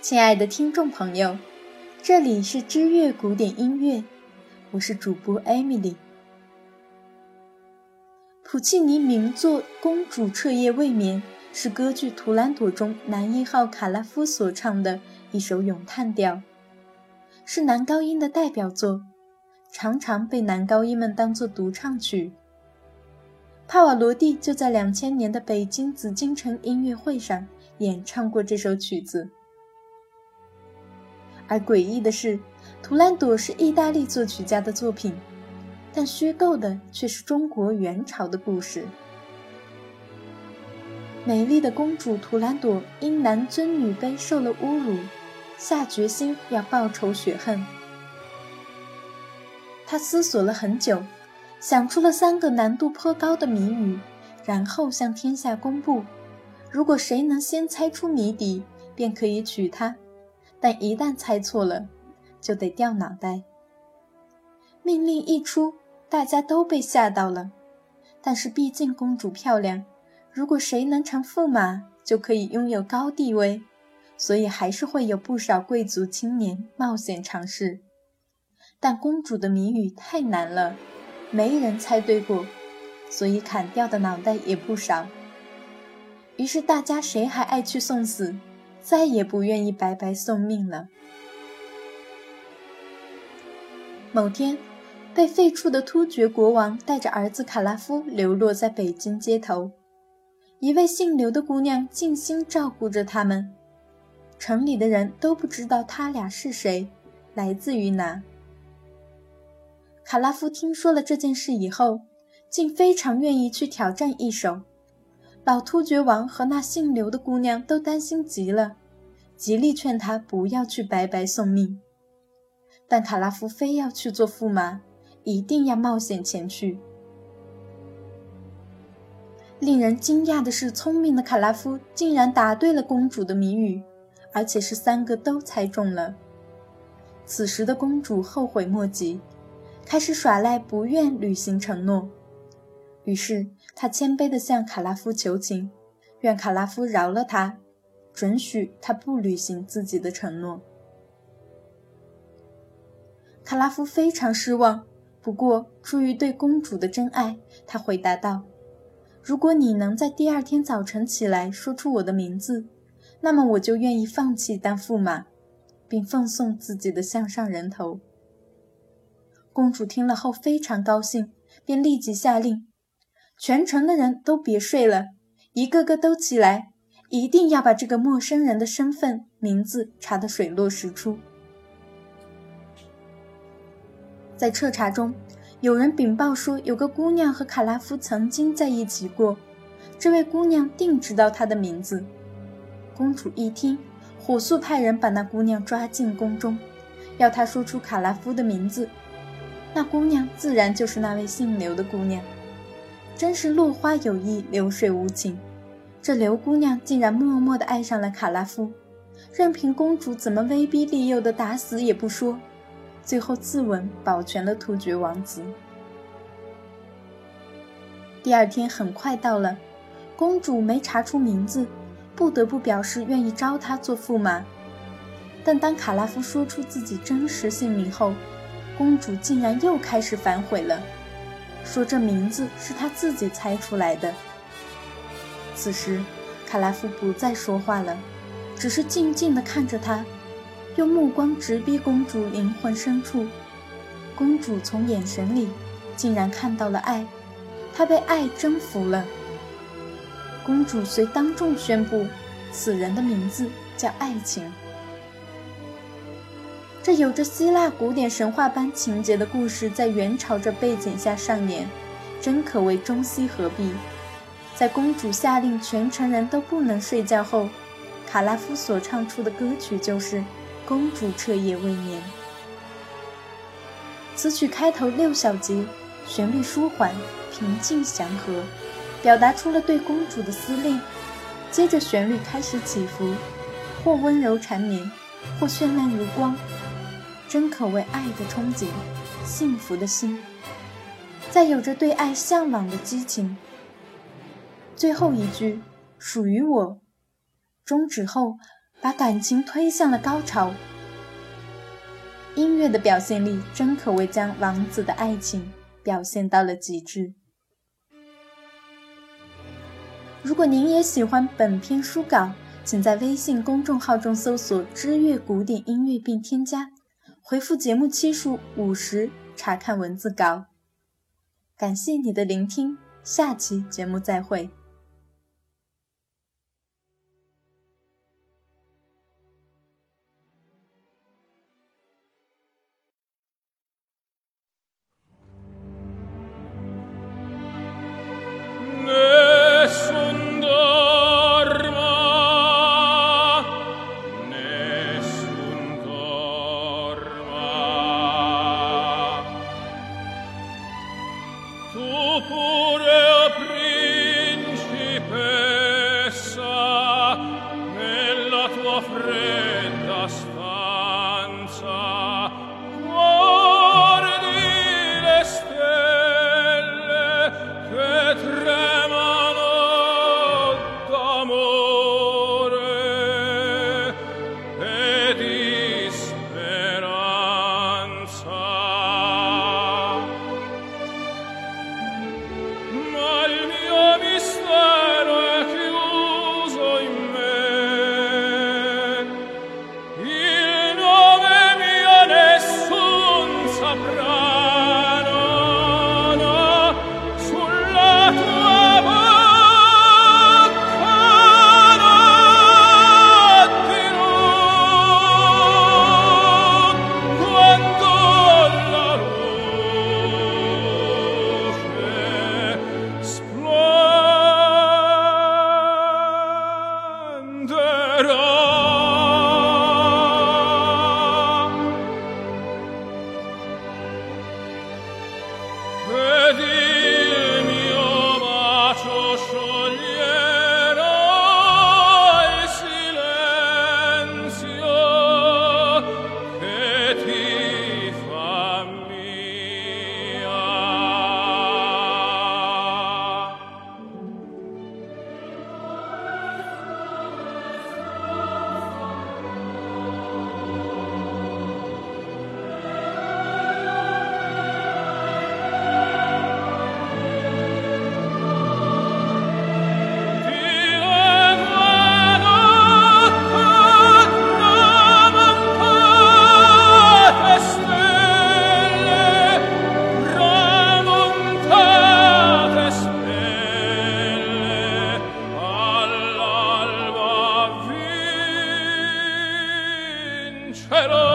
亲爱的听众朋友，这里是知乐古典音乐，我是主播艾米丽。普契尼名作《公主彻夜未眠》是歌剧《图兰朵》中男一号卡拉夫所唱的一首咏叹调，是男高音的代表作，常常被男高音们当作独唱曲。帕瓦罗蒂就在两千年的北京紫禁城音乐会上演唱过这首曲子。而诡异的是，《图兰朵》是意大利作曲家的作品，但虚构的却是中国元朝的故事。美丽的公主图兰朵因男尊女卑受了侮辱，下决心要报仇雪恨。她思索了很久，想出了三个难度颇高的谜语，然后向天下公布：如果谁能先猜出谜底，便可以娶她。但一旦猜错了，就得掉脑袋。命令一出，大家都被吓到了。但是毕竟公主漂亮，如果谁能成驸马，就可以拥有高地位，所以还是会有不少贵族青年冒险尝试。但公主的谜语太难了，没人猜对过，所以砍掉的脑袋也不少。于是大家谁还爱去送死？再也不愿意白白送命了。某天，被废黜的突厥国王带着儿子卡拉夫流落在北京街头，一位姓刘的姑娘尽心照顾着他们。城里的人都不知道他俩是谁，来自于哪。卡拉夫听说了这件事以后，竟非常愿意去挑战一手。老突厥王和那姓刘的姑娘都担心极了，极力劝他不要去白白送命。但卡拉夫非要去做驸马，一定要冒险前去。令人惊讶的是，聪明的卡拉夫竟然答对了公主的谜语，而且是三个都猜中了。此时的公主后悔莫及，开始耍赖，不愿履行承诺。于是，他谦卑地向卡拉夫求情，愿卡拉夫饶了他，准许他不履行自己的承诺。卡拉夫非常失望，不过出于对公主的真爱，他回答道：“如果你能在第二天早晨起来说出我的名字，那么我就愿意放弃当驸马，并奉送自己的项上人头。”公主听了后非常高兴，便立即下令。全城的人都别睡了，一个个都起来，一定要把这个陌生人的身份、名字查得水落石出。在彻查中，有人禀报说，有个姑娘和卡拉夫曾经在一起过，这位姑娘定知道他的名字。公主一听，火速派人把那姑娘抓进宫中，要她说出卡拉夫的名字。那姑娘自然就是那位姓刘的姑娘。真是落花有意，流水无情。这刘姑娘竟然默默地爱上了卡拉夫，任凭公主怎么威逼利诱的打死也不说，最后自刎，保全了突厥王子。第二天很快到了，公主没查出名字，不得不表示愿意招他做驸马。但当卡拉夫说出自己真实姓名后，公主竟然又开始反悔了。说这名字是他自己猜出来的。此时，卡拉夫不再说话了，只是静静地看着他，用目光直逼公主灵魂深处。公主从眼神里竟然看到了爱，她被爱征服了。公主遂当众宣布，此人的名字叫爱情。这有着希腊古典神话般情节的故事，在元朝这背景下上演，真可谓中西合璧。在公主下令全城人都不能睡觉后，卡拉夫所唱出的歌曲就是《公主彻夜未眠》。此曲开头六小节，旋律舒缓、平静祥和，表达出了对公主的思念。接着旋律开始起伏，或温柔缠绵，或绚烂如光。真可谓爱的憧憬，幸福的心，在有着对爱向往的激情。最后一句属于我，终止后，把感情推向了高潮。音乐的表现力真可谓将王子的爱情表现到了极致。如果您也喜欢本篇书稿，请在微信公众号中搜索“知乐古典音乐”并添加，回复节目期数五十查看文字稿。感谢你的聆听，下期节目再会。Oh. Pero